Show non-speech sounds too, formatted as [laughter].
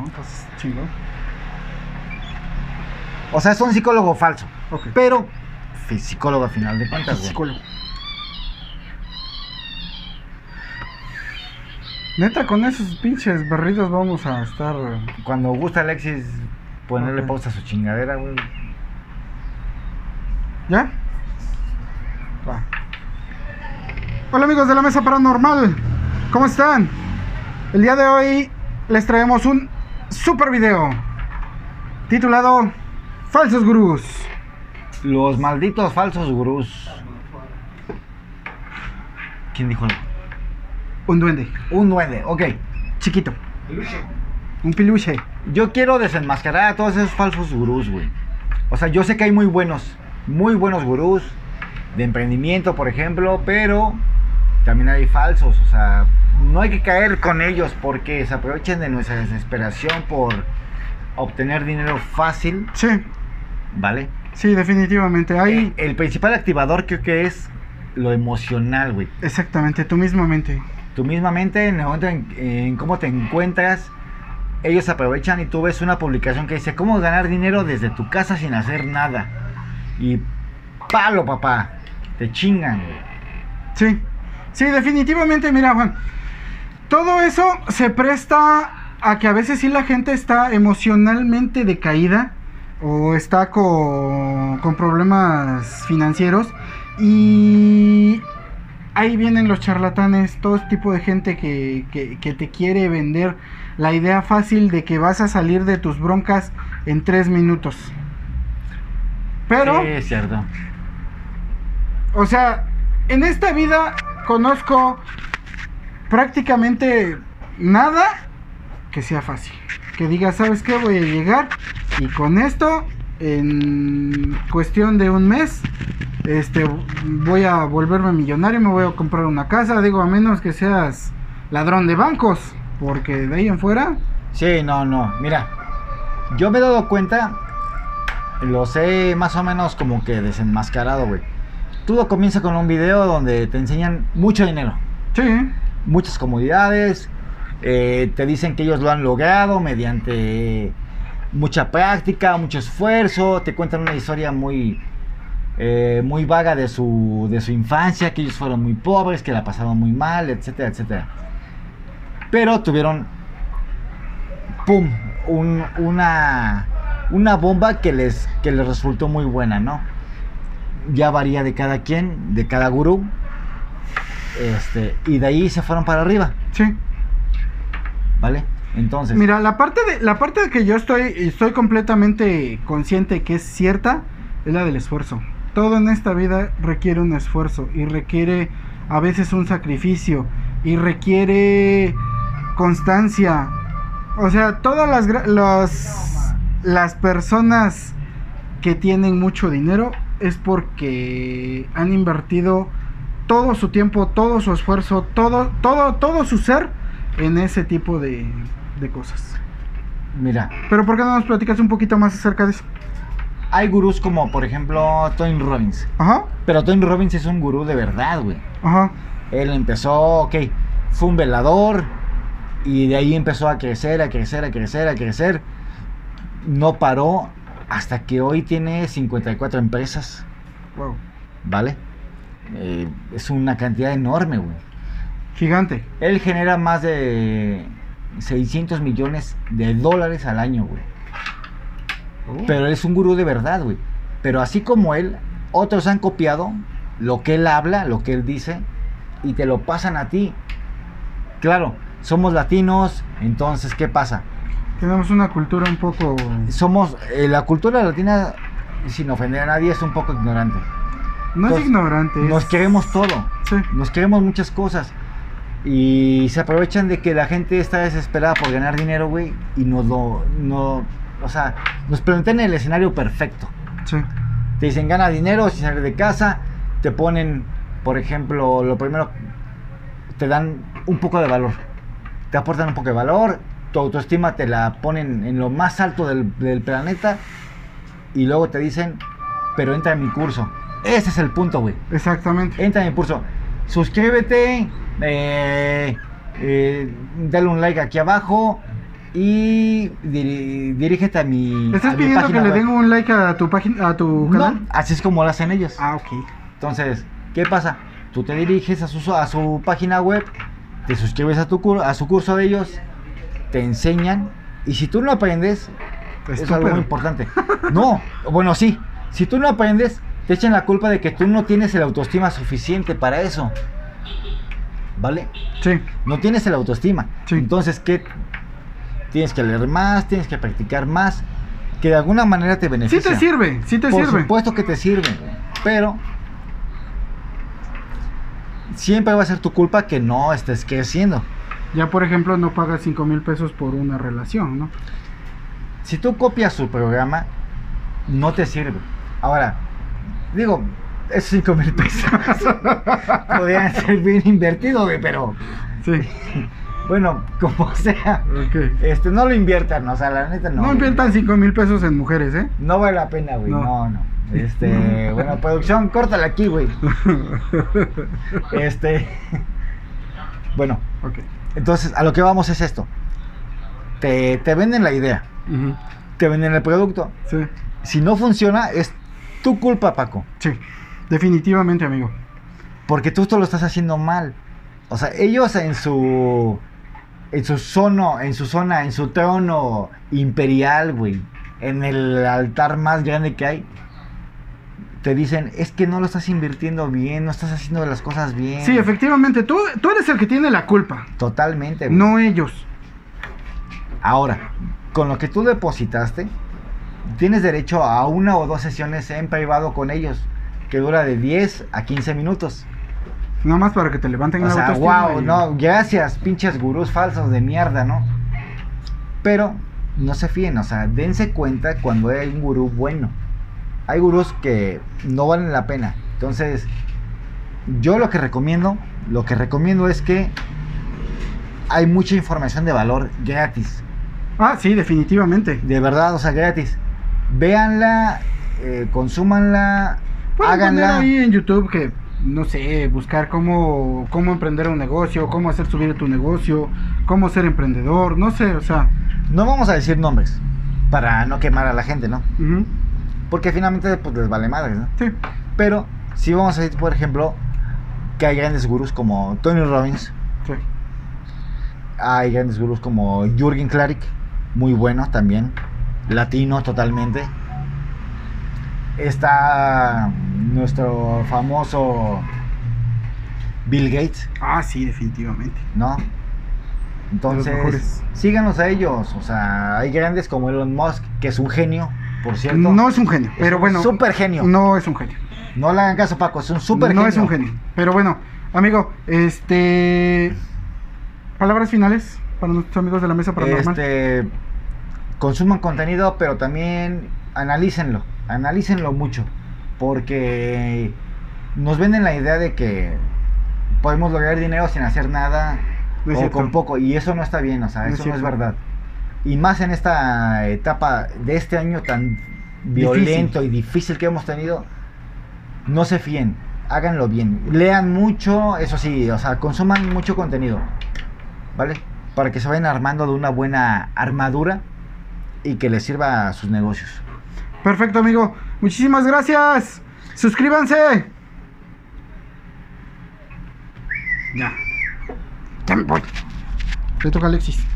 ¿no? Entonces, chingón. O sea, es un psicólogo falso. Pero, psicólogo a final de cuentas, güey. Psicólogo. Neta, con esos pinches berridos vamos a estar. Cuando gusta Alexis ponerle pausa a su chingadera, güey. ¿Ya? Va. Hola amigos de la Mesa Paranormal, ¿cómo están? El día de hoy les traemos un super video titulado Falsos Gurús. Los malditos falsos gurús. ¿Quién dijo? algo? Un duende, Un duende, ok. chiquito. Un piluche. Yo quiero desenmascarar a todos esos falsos gurús, güey. O sea, yo sé que hay muy buenos, muy buenos gurús de emprendimiento, por ejemplo, pero también hay falsos. O sea, no hay que caer con ellos porque se aprovechen de nuestra desesperación por obtener dinero fácil, Sí, ¿vale? sí, definitivamente. Hay El principal activador creo que es lo emocional, güey. exactamente tu misma mente. Tú mismamente, en el momento en, en cómo te encuentras, ellos aprovechan y tú ves una publicación que dice cómo ganar dinero desde tu casa sin hacer nada. Y palo, papá. Te chingan. güey. Sí, sí, definitivamente, mira, Juan. Todo eso se presta a que a veces sí la gente está emocionalmente decaída o está con, con problemas financieros y ahí vienen los charlatanes, todo tipo de gente que, que- que te quiere vender la idea fácil de que vas a salir de tus broncas en tres minutos. Pero... Sí, es cierto. O sea, en esta vida conozco prácticamente nada que sea fácil. Que diga, ¿sabes qué? Voy a llegar y con esto, en cuestión de un mes, este, voy a volverme millonario, me voy a comprar una casa. Digo, a menos que seas ladrón de bancos, porque de ahí en fuera, Sí, no, no. Mira, yo me he dado cuenta, los he más o menos como que desenmascarado, güey. Todo comienza con un video donde te enseñan mucho dinero. sí, muchas comodidades. eh, te dicen que ellos lo han logrado mediante mucha práctica, mucho esfuerzo. Te cuentan una historia muy, eh, muy vaga de su, de su infancia, que ellos fueron muy pobres, que la pasaron muy mal, etcétera, etcétera. Pero tuvieron, ¡pum!, un- una, una bomba que les, que les resultó muy buena, ¿no? Ya varía de cada quien, de cada gurú. Este, y de ahí se fueron para arriba, sí. ¿vale? Entonces, Mira, la parte de la parte de que yo estoy estoy completamente consciente que es cierta es la del esfuerzo. Todo en esta vida requiere un esfuerzo y requiere a veces un sacrificio y requiere constancia. O sea, todas las los- las personas que tienen mucho dinero es porque han invertido todo su tiempo, todo su esfuerzo, todo todo todo su ser en ese tipo de, de cosas. mira, Pero ¿por qué no nos platicas un poquito más acerca de eso? hay gurús como, por ejemplo, Tony Robbins. Ajá, Pero Tony Robbins es un gurú de verdad, güey. ajá, Él empezó, ok, fue un velador y de ahí empezó a crecer, a crecer, a crecer, a crecer. No paró hasta que hoy tiene 54 empresas, wow. ¿vale? Eh, es una cantidad enorme, güey. Gigante. Él genera más de 600 millones de dólares al año, güey. Pero él es un gurú de verdad, güey. Pero así como él, otros han copiado lo que él habla, lo que él dice, y te lo pasan a ti. Claro, somos latinos, entonces, ¿qué pasa? Tenemos una cultura un poco... Somos, eh, la cultura latina, sin ofender a nadie, es un poco ignorante. No es ignorante. Nos queremos todo. Sí, Nos queremos muchas cosas. Y se aprovechan de que la gente está desesperada por ganar dinero, güey. Y nos lo. No, o sea, nos plantean el escenario perfecto. sí. Te dicen gana dinero sin salir de casa. Te ponen, por ejemplo, lo primero. Te dan un poco de valor. Te aportan un poco de valor. Tu autoestima te la ponen en lo más alto del, del planeta. Y luego te dicen, pero entra en mi curso. Ese es el punto, güey Exactamente. entra en mi curso. Suscríbete, eh, eh, dale un like aquí abajo y dirígete a mi. ¿Estás a mi pidiendo que le den un like a tu página, a tu canal? No, así es como lo hacen ellos. Ah, ok. Entonces, ¿qué pasa? Tú te diriges a su, a su página web, te suscribes a, tu, a su curso de ellos, te enseñan, y si tú no aprendes, es algo muy importante. No, bueno, sí, si tú no aprendes, te echan la culpa de que tú no tienes el autoestima suficiente para eso. ¿Vale? Sí, No tienes el autoestima. Sí. Entonces, ¿qué? Tienes que leer más, tienes que practicar más, que de alguna manera te sí beneficia. te sirve, sí te Por sirve. supuesto que te sirve, pero siempre va a ser tu culpa que no estés creciendo. Ya, por ejemplo, no pagas 5 mil pesos por una relación, ¿no? Si tú copias su programa, no te sirve. Ahora, digo, esos 5 mil pesos [laughs] podrían ser bien invertidos, güey, pero Sí, [laughs] bueno, como sea, este, no lo inviertan, o sea, la neta no. No, inviertan 5 mil pesos en mujeres, ¿eh? No vale la pena, güey, No. no, no. Este, [laughs] bueno, producción, córtala aquí, güey. Este, bueno, ok. Entonces, a lo que vamos es esto. Te, te venden la idea, te venden el producto. Sí, Si no funciona, es tu culpa, Paco. sí. Definitivamente, amigo. Porque tú esto lo estás haciendo mal. O sea, ellos en su. En su zona, en su zona, en su trono imperial, güey. En el altar más grande que hay. Te dicen, es que no lo estás invirtiendo bien, no estás haciendo las cosas bien. Sí, efectivamente, tú, tú eres el que tiene la culpa, Totalmente, güey. no ellos. Ahora, con lo que tú depositaste, tienes derecho a una o dos sesiones en privado con ellos, que dura de 10 a 15 minutos. Nada más para que te levanten O la sea, wow, y- no, gracias, pinches gurús falsos de mierda, ¿no? Pero no se fíen, o sea, dense cuenta cuando hay un gurú bueno. Hay gurús que no valen la pena. Entonces, yo lo que recomiendo, lo que recomiendo es que hay mucha información de valor gratis. Ah, sí, definitivamente. De verdad, o sea, gratis. Véanla, eh, consúmanla, Pueden poner háganla. ahí en YouTube que, no sé, buscar cómo, cómo emprender un negocio, cómo hacer subir tu negocio, cómo ser emprendedor, no sé, o sea. No vamos a decir nombres para no quemar a la gente, ¿no? Porque finalmente pues les vale madre, ¿no? Sí, Pero sí vamos a decir, por ejemplo, que hay grandes gurús como Tony Robbins, sí. hay grandes gurús como Jürgen Klarik, muy bueno también, latino totalmente. Está nuestro famoso Bill Gates, Ah, sí, definitivamente. ¿no? Entonces, síganos a ellos. O sea, hay grandes como Elon Musk, que es un genio, por cierto. No es un genio, Es pero un bueno. Super genio. No es un genio. No le hagan caso, Paco, es un super no genio. es un genio. Pero bueno, amigo, este. Palabras finales para nuestros amigos de la mesa paranormal. Este, consuman contenido, pero también analícenlo, analícenlo mucho, porque nos venden la idea de que podemos lograr dinero sin hacer nada No o cierto. con poco, y eso no está bien, o sea, No es eso no es verdad. Y más en esta etapa de este año tan violento y difícil que hemos tenido, no se fíen, háganlo bien, lean mucho, eso sí, o sea, consuman mucho contenido, ¿vale? Para que se vayan armando de una buena armadura y que les sirva a sus negocios. Perfecto, amigo. Muchísimas gracias. Suscríbanse. Ya. Ya me. Le toca Alexis.